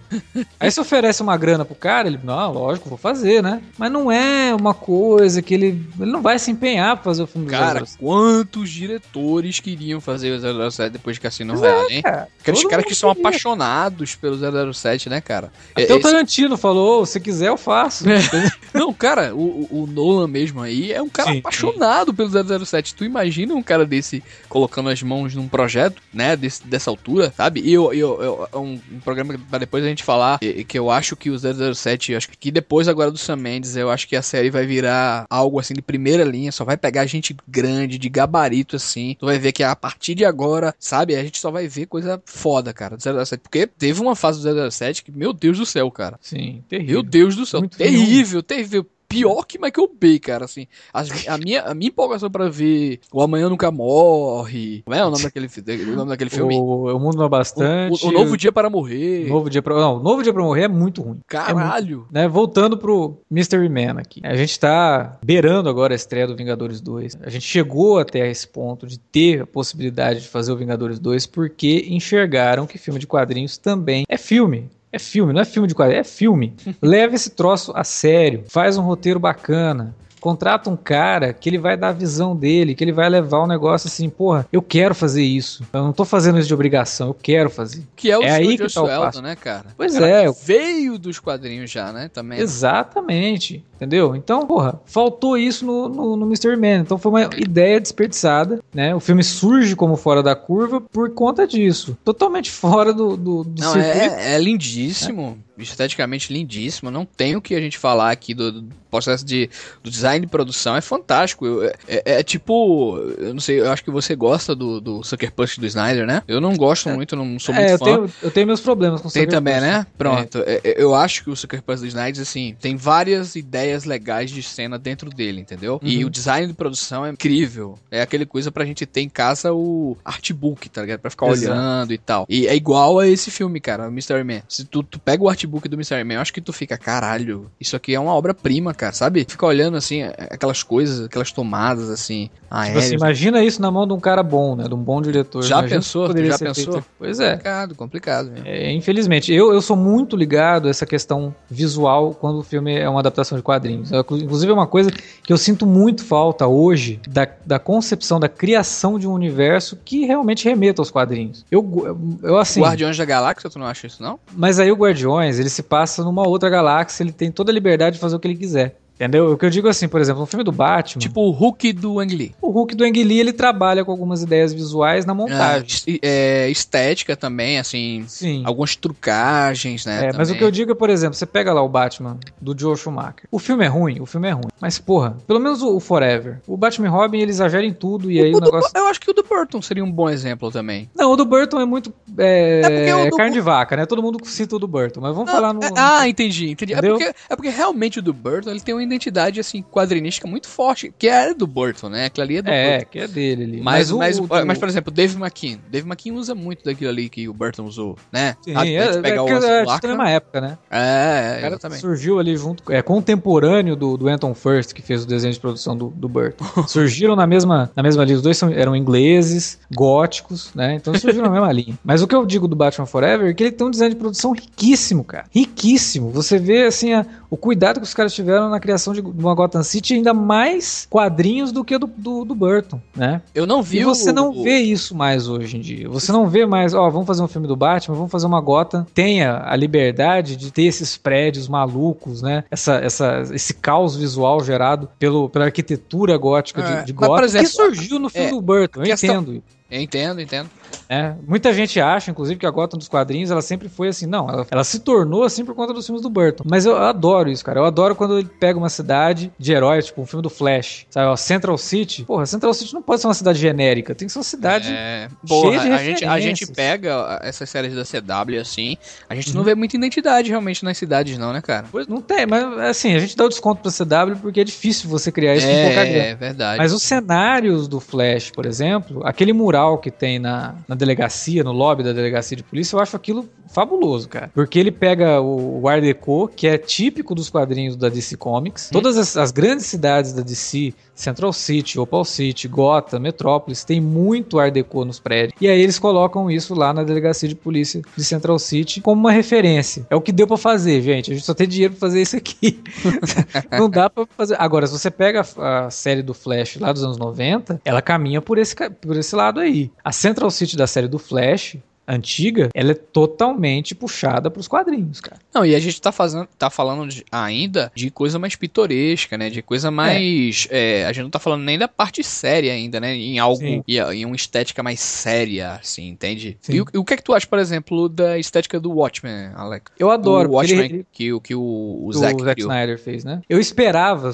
Aí se oferece uma grana pro cara, ele, não, lógico, vou fazer, né? Mas não é uma coisa que ele, ele não vai se empenhar pra fazer o filme do Cara, 007. quantos diretores queriam fazer o 007 depois de Cassino Pois Royale, é, hein? cara. Aqueles caras que são queria. apaixonados pelo 007, né, cara? Até É, o esse- Tarantino falou, se quiser eu faço. Não, cara, o, o- o Nolan mesmo aí é um cara Sim, apaixonado pelo 007. Tu imagina um cara desse colocando as mãos num projeto, né, desse, dessa altura, sabe? E eu, eu, eu- é um, um programa pra depois a gente falar que, eu acho que o 007, eu acho que depois agora do Sam Mendes, eu acho que a série vai virar algo assim de primeira linha, só vai pegar gente grande, de gabarito assim. Tu vai ver que a partir de agora, sabe, a gente só vai ver coisa foda, cara, do 007. Porque teve uma fase do 007 que, meu Deus do céu, cara. Sim, Meu terrível. Deus do céu, Muito terrível, terrível. Pior que Michael Bay, cara, assim. As- a, minha, a minha empolgação pra ver O Amanhã Nunca Morre. Como é o nome daquele, o nome daquele filme? O, o Mundo Não é Bastante. o- o Novo Dia para Morrer. Novo Dia pra, não, Novo Dia pra Morrer é muito ruim. Caralho. né, voltando pro Mystery Man aqui. A gente tá beirando agora a estreia do Vingadores 2. A gente chegou até esse ponto de ter a possibilidade de fazer o Vingadores 2 porque enxergaram que filme de quadrinhos também é filme. É filme, não é filme de quadrinhos, é filme. Leva esse troço a sério, faz um roteiro bacana. Contrata um cara que ele vai dar a visão dele, que ele vai levar o negócio assim, porra, eu quero fazer isso. Eu não tô fazendo isso de obrigação, eu quero fazer. Que é o É é aí que tá o passo. né, cara? Pois Cara, é, Veio dos quadrinhos já, né? Também. Exatamente. Entendeu? Então, porra, faltou isso no, no, no Mystery Man. Então foi uma ideia desperdiçada, né? O filme surge como fora da curva por conta disso. Totalmente fora do, do, do Não, circuito. é, é lindíssimo. Esteticamente lindíssimo. Não tem o que a gente falar aqui do, do processo de do design de produção. É fantástico. Eu- é, é- é tipo. Eu não sei, eu acho que você gosta do, do Sucker Punch do Snyder, né? Eu não gosto muito, não sou muito É, eu fã. tenho, eu tenho meus problemas com Tem Sucker também, Punch. né? Pronto. É, é, Eu acho que o Sucker Punch do Snyder, assim, tem várias ideias legais de cena dentro dele, entendeu? E Uhum. o design de produção é incrível. É aquele coisa pra gente ter em casa o artbook, tá ligado? Pra ficar Exato. olhando e tal. E é igual a esse filme, cara, o Mystery Man. Se tu, tu pega o artbook do Mystery Man, eu acho que tu fica, caralho, isso aqui é uma obra-prima, cara, sabe? Fica olhando, assim, aquelas coisas, aquelas tomadas, assim, Tipo aéreas. assim, imagina isso na mão de um cara bom, né? De um bom diretor. Já Imagina pensou? Já pensou? feito. Pois é. complicado, complicado mesmo. É, infelizmente, eu, eu sou muito ligado a essa questão visual quando o filme é uma adaptação de quadrinhos. É, Inclusive, é uma coisa que eu sinto muito falta hoje da, da concepção, da criação de um universo que realmente remeta aos quadrinhos. Eu, eu assim. Guardiões da Galáxia, tu não acha isso, não? Mas aí o Guardiões, ele se passa numa outra galáxia, ele tem toda a liberdade de fazer o que ele quiser. Entendeu? O que eu digo assim, por exemplo, no filme do Batman, Tipo o Hulk do Ang Lee. o Hulk do Ang Lee, ele trabalha com algumas ideias visuais na Ah, montagem. es- é, estética também, assim, Sim. algumas trucagens, né? É, mas o também. que eu digo é, por exemplo, você pega lá o Batman do Joe Schumacher. O filme é ruim, o filme é ruim. Mas, porra, pelo menos o, o Forever. O Batman e Robin, ele exagera em tudo e aí o, O do- negócio. Eu acho que o do Burton seria um bom exemplo também. Não, o do Burton é muito. É, É o é do- carne de vaca, né? Todo mundo cita o do Burton. Mas vamos falar no. É- ah, entendi, entendi. É Entendeu? porque, é porque realmente o do Burton ele tem uma identidade assim quadrinística muito forte, que é do Burton, né? Aquilo ali é do É, Burton. que é dele ali. Mas, o- mas, o- mas, por exemplo, Dave McKean. Dave McKean usa muito daquilo ali que o Burton usou, né? Sim, Sabe, é, de é, pegar o é, do Arkham. mesma época, né? É, é, exatamente. surgiu ali junto, é contemporâneo do, do Anton First, que fez o desenho de produção do, do Burton. Surgiram na mesma, na mesma linha. Os dois são, eram ingleses, góticos, né? Então surgiram na mesma linha. Mas o que eu digo do Batman Forever é que ele tem um design de produção riquíssimo, cara. Riquíssimo. Você vê, assim, a- o cuidado que os caras tiveram na criação de uma Gotham City, ainda mais quadrinhos do que do, do, do Burton, né? Eu não vi E você o- não o- vê isso mais hoje em dia. Você não vê mais, ó, vamos fazer um filme do Batman, vamos fazer uma Gotham. Tenha a liberdade de ter esses prédios malucos, né? Essa, essa, esse caos visual gerado pelo, pela arquitetura gótica É, de, de mas, Gotham, exemplo, que surgiu no filme é, do Burton. Eu questão- entendo. Eu entendo, entendo. Né? Muita gente acha, inclusive, que a Gotham dos quadrinhos ela sempre foi assim. Não, ela, ela se tornou assim por conta dos filmes do Burton. Mas eu adoro isso, cara. Eu adoro quando ele pega uma cidade de heróis, tipo um filme do Flash. Sabe, ó, Central City. Porra, Central City não pode ser uma cidade genérica. Tem que ser uma cidade. É, cheia porra, de a gente, a gente pega essas séries da CW assim, a gente não Uhum. vê muita identidade realmente nas cidades, não, né, cara? Pois não tem, mas assim, a gente dá o desconto pra CW porque é difícil você criar isso com pouca grana. É, é verdade. Mas os cenários do Flash, por exemplo, aquele mural que tem na, na delegacia, no lobby da delegacia de polícia, eu acho aquilo fabuloso, cara. Porque ele pega o, o Art Deco, que é típico dos quadrinhos da DC Comics. Hum. Todas as, as, grandes cidades da DC, Central City, Opal City, Gotham, Metrópolis, tem muito Art Deco nos prédios. E aí eles colocam isso lá na delegacia de polícia de Central City como uma referência. É o que deu para fazer, gente. A gente só tem dinheiro pra fazer isso aqui. Não dá para fazer. Agora, se você pega a, a, série do Flash lá dos anos 90, ela caminha por esse, por esse lado aí. A Central City da série do Flash antiga, ela é totalmente puxada para os quadrinhos, cara. Não, e a gente tá, fazendo, tá falando de, ainda de coisa mais pitoresca, né? De coisa mais. É. É, a gente não tá falando nem da parte séria ainda, né? Em algo. Em, em uma estética mais séria, assim, entende? E o, o, que é que tu acha, por exemplo, da estética do Watchmen, Alex? Eu adoro. O Watchmen ele, que, que, o, o Zack, Zack Snyder fez, né? Eu esperava,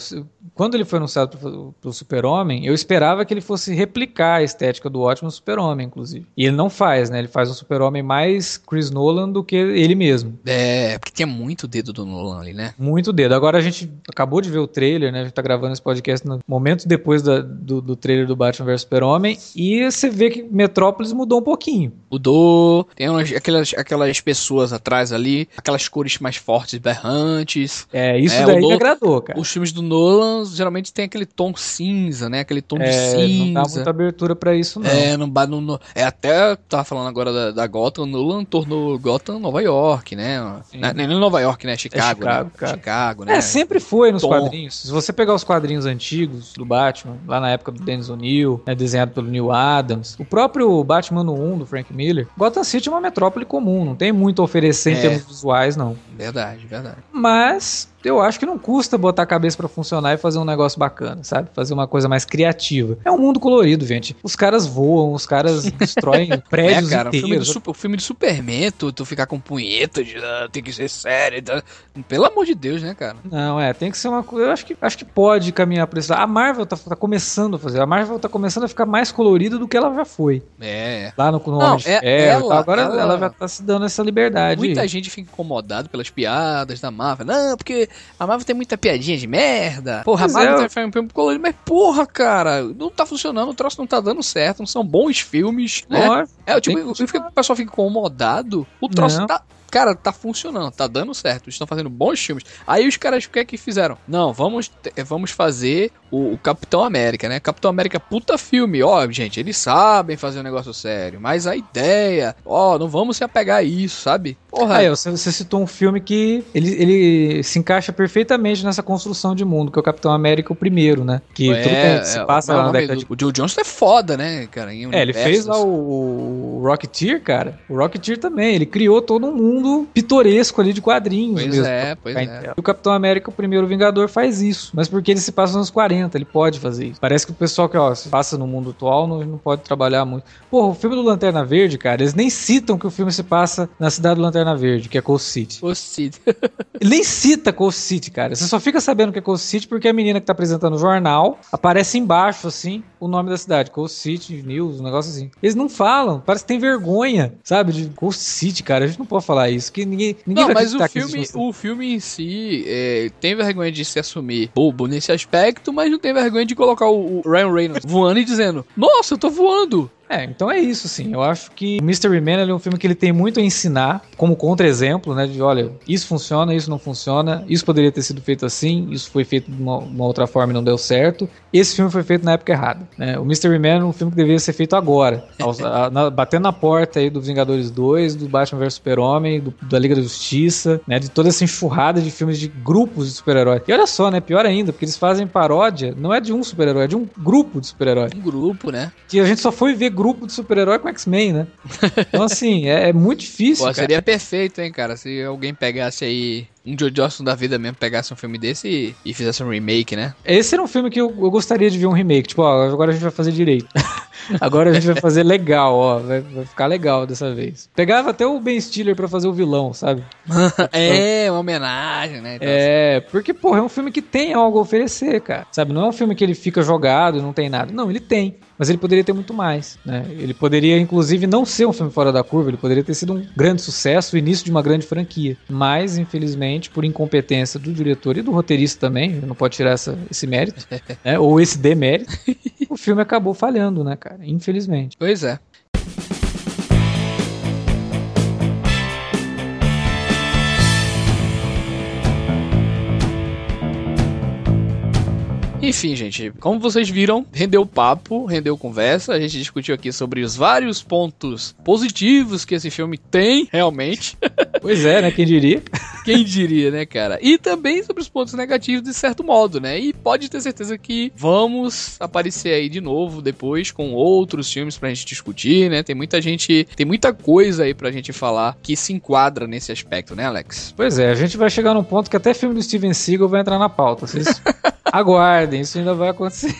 quando ele foi anunciado pro, pro Super-Homem, eu esperava que ele fosse replicar a estética do Watchmen no Super-Homem, inclusive. E ele não faz, né? Ele faz um super-homem mais Chris Nolan do que ele mesmo. É, porque tinha muito dedo do Nolan ali, né? Muito dedo. Agora a gente acabou de ver o trailer, né? A gente tá gravando esse podcast no momento depois da, do, do trailer do Batman vs Super-Homem e você vê que Metrópolis mudou um pouquinho. Mudou, tem umas, aquelas, aquelas pessoas atrás ali, aquelas cores mais fortes, berrantes. É, isso é, daí me agradou, cara. Os filmes do Nolan geralmente tem aquele tom cinza, né? Aquele tom é, de cinza. Não dá muita abertura para isso, não. É, não, não, é até, tava falando agora da, da Gotham, Nolan tornou Gotham Nova York, né? Não, nem Nova York, né? Chicago, é Chicago, né? Chicago, né? É, sempre foi nos Tom. quadrinhos. Se você pegar os quadrinhos antigos do Batman, lá na época do Dennis O'Neill, né, desenhado pelo Neil Adams, o próprio Batman no 1 do Frank Miller, Gotham City é uma metrópole comum, não tem muito a oferecer em é. termos visuais, não. Verdade, verdade. Mas eu acho que não custa botar a cabeça para funcionar e fazer um negócio bacana, sabe? Fazer uma coisa mais criativa. É um mundo colorido, gente. Os caras voam, os caras destroem prédios é, cara, inteiros. O filme, do, o filme de Superman, tu, tu ficar com punheta, de, ah, tem que ser sério. Tá? Pelo amor de Deus, né, cara? Não, é, tem que ser uma coisa. Eu acho que, acho que pode caminhar pra isso. A Marvel tá, tá começando a fazer. A Marvel tá começando a ficar mais colorida do que ela já foi. É. Lá no, no não, é, ela, agora ela, ela, já tá se dando essa liberdade. Muita gente fica incomodada pelas piadas da Marvel. Não, porque a Marvel tem muita piadinha de merda. Porra, pois a Marvel é. tá um filme colorido, mas porra, cara, não tá funcionando, o troço não tá dando certo, não são bons filmes, né? É, tipo, o pessoal fica incomodado, o troço não. tá cara, tá funcionando, tá dando certo, estão fazendo bons filmes. Aí os caras, o que é que fizeram? Não, vamos, vamos fazer o, o, Capitão América, né? Capitão América, puta filme. Ó, gente, eles sabem fazer um negócio sério, mas a ideia, ó, não vamos se apegar a isso, sabe? Porra. Aí, você, você citou um filme que ele, ele se encaixa perfeitamente nessa construção de mundo, que é o Capitão América o primeiro, né? Que é, tudo que se é, passa lá na década de... O Joe Johnson é foda, né, cara? é, ele fez lá o, o Rocketeer, cara. O Rocketeer também, ele criou todo um mundo mundo pitoresco ali de quadrinhos. Pois mesmo, é, pois é. O Capitão América, o primeiro Vingador, faz isso. Mas porque ele se passa nos 40, ele pode fazer isso. Parece que o pessoal que, ó, se passa no mundo atual não, não pode trabalhar muito. Porra, o filme do Lanterna Verde, cara, eles nem citam que o filme se passa na cidade do Lanterna Verde, que é Coast City. Coast City. nem cita Coast City, cara. Você só fica sabendo que é Coast City porque a menina que tá apresentando o jornal aparece embaixo, assim, o nome da cidade. Coast City News, um negócio assim. Eles não falam, parece que tem vergonha, sabe? De Coast City, cara. A gente não pode falar isso, que ninguém, ninguém não, mas o filme, o filme em si é, tem vergonha de se assumir bobo nesse aspecto, mas não tem vergonha de colocar o, Ryan Reynolds voando e dizendo: Nossa, eu tô voando. É, então é isso, sim. Eu acho que Mystery Man é um filme que ele tem muito a ensinar, como contra-exemplo, né? De olha, isso funciona, isso não funciona, isso poderia ter sido feito assim, isso foi feito de uma, uma outra forma e não deu certo. Esse filme foi feito na época errada. Né? O Mystery Man é um filme que deveria ser feito agora, aos, a, na, batendo na porta aí do Vingadores 2, do Batman vs Super-Homem, da Liga da Justiça, né? De toda essa enxurrada de filmes de grupos de super-heróis. E olha só, né? Pior ainda, porque eles fazem paródia, não é de um super-herói, é de um grupo de super-heróis. Um grupo, né? Que a gente só foi ver grupo de super-herói com X-Men, né? Então, assim, é, é muito difícil. Pô, seria perfeito, hein, cara? Se alguém pegasse aí um Joe Johnston da vida mesmo pegasse um filme desse e, e, fizesse um remake, né? Esse era um filme que eu, eu gostaria de ver um remake. Tipo, ó, agora a gente vai fazer direito. agora a gente vai fazer legal, ó. Vai, vai, ficar legal dessa vez. Pegava até o Ben Stiller pra fazer o vilão, sabe? é, uma homenagem, né? Então, é, assim. porque, porra, é um filme que tem algo a oferecer, cara. Sabe? Não é um filme que ele fica jogado não tem nada. Não, ele tem mas ele poderia ter muito mais, né? Ele poderia, inclusive, não ser um filme fora da curva, ele poderia ter sido um grande sucesso, o início de uma grande franquia. Mas, infelizmente, por incompetência do diretor e do roteirista também, não pode tirar essa, esse mérito, né? ou esse demérito, o filme acabou falhando, né, cara? infelizmente. Pois é. Enfim, gente, como vocês viram, rendeu papo, rendeu conversa. A gente discutiu aqui sobre os vários pontos positivos que esse filme tem, realmente. Pois é, né? Quem diria? Quem diria, né, cara? E também sobre os pontos negativos, de certo modo, né? E pode ter certeza que vamos aparecer aí de novo depois com outros filmes pra gente discutir, né? Tem muita gente, tem muita coisa aí pra gente falar que se enquadra nesse aspecto, né, Alex? Pois é, a gente vai chegar num ponto que até filme do Steven Seagal vai entrar na pauta. Vocês aguardem, isso ainda vai acontecer.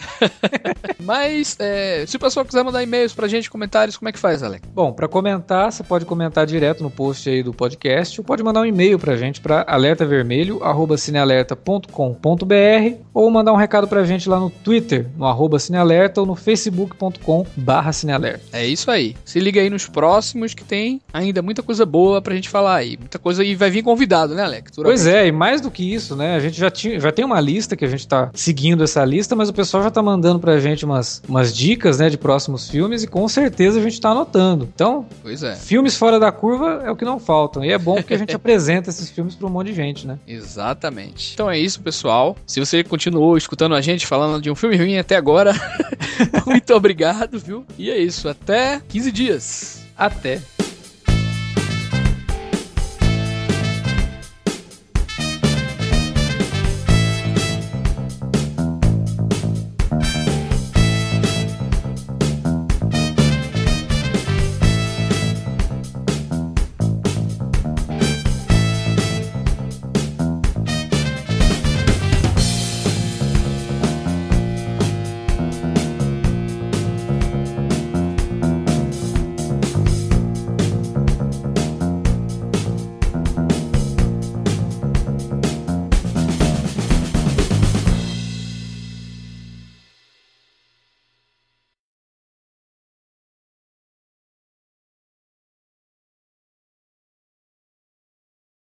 Mas, é, se o pessoal quiser mandar e-mails pra gente, comentários, como é que faz, Alex? Bom, para comentar, você pode comentar direto no post aí do podcast ou pode mandar um e-mail pra gente para alertavermelho@cinealerta.com.br ou mandar um recado pra gente lá no Twitter, no arroba cinealerta ou no facebook.com/cinealerta. É isso aí. Se liga aí nos próximos que tem ainda muita coisa boa pra gente falar aí. Muita coisa e vai vir convidado, né, Alex? Pois é, e mais do que isso, né? A gente já, tinha, já tem uma lista que a gente tá seguindo essa lista, mas o pessoal já tá mandando pra gente umas, umas dicas, né, de próximos filmes e com certeza a gente tá anotando. Então, pois é. filmes fora da curva é o que não faltam. E é bom porque a gente apresenta esses filmes pra um monte de gente, né? Exatamente. Então é isso, pessoal. Se você continuou escutando a gente falando de um filme ruim até agora, muito obrigado, viu? E é isso. Até 15 dias. Até.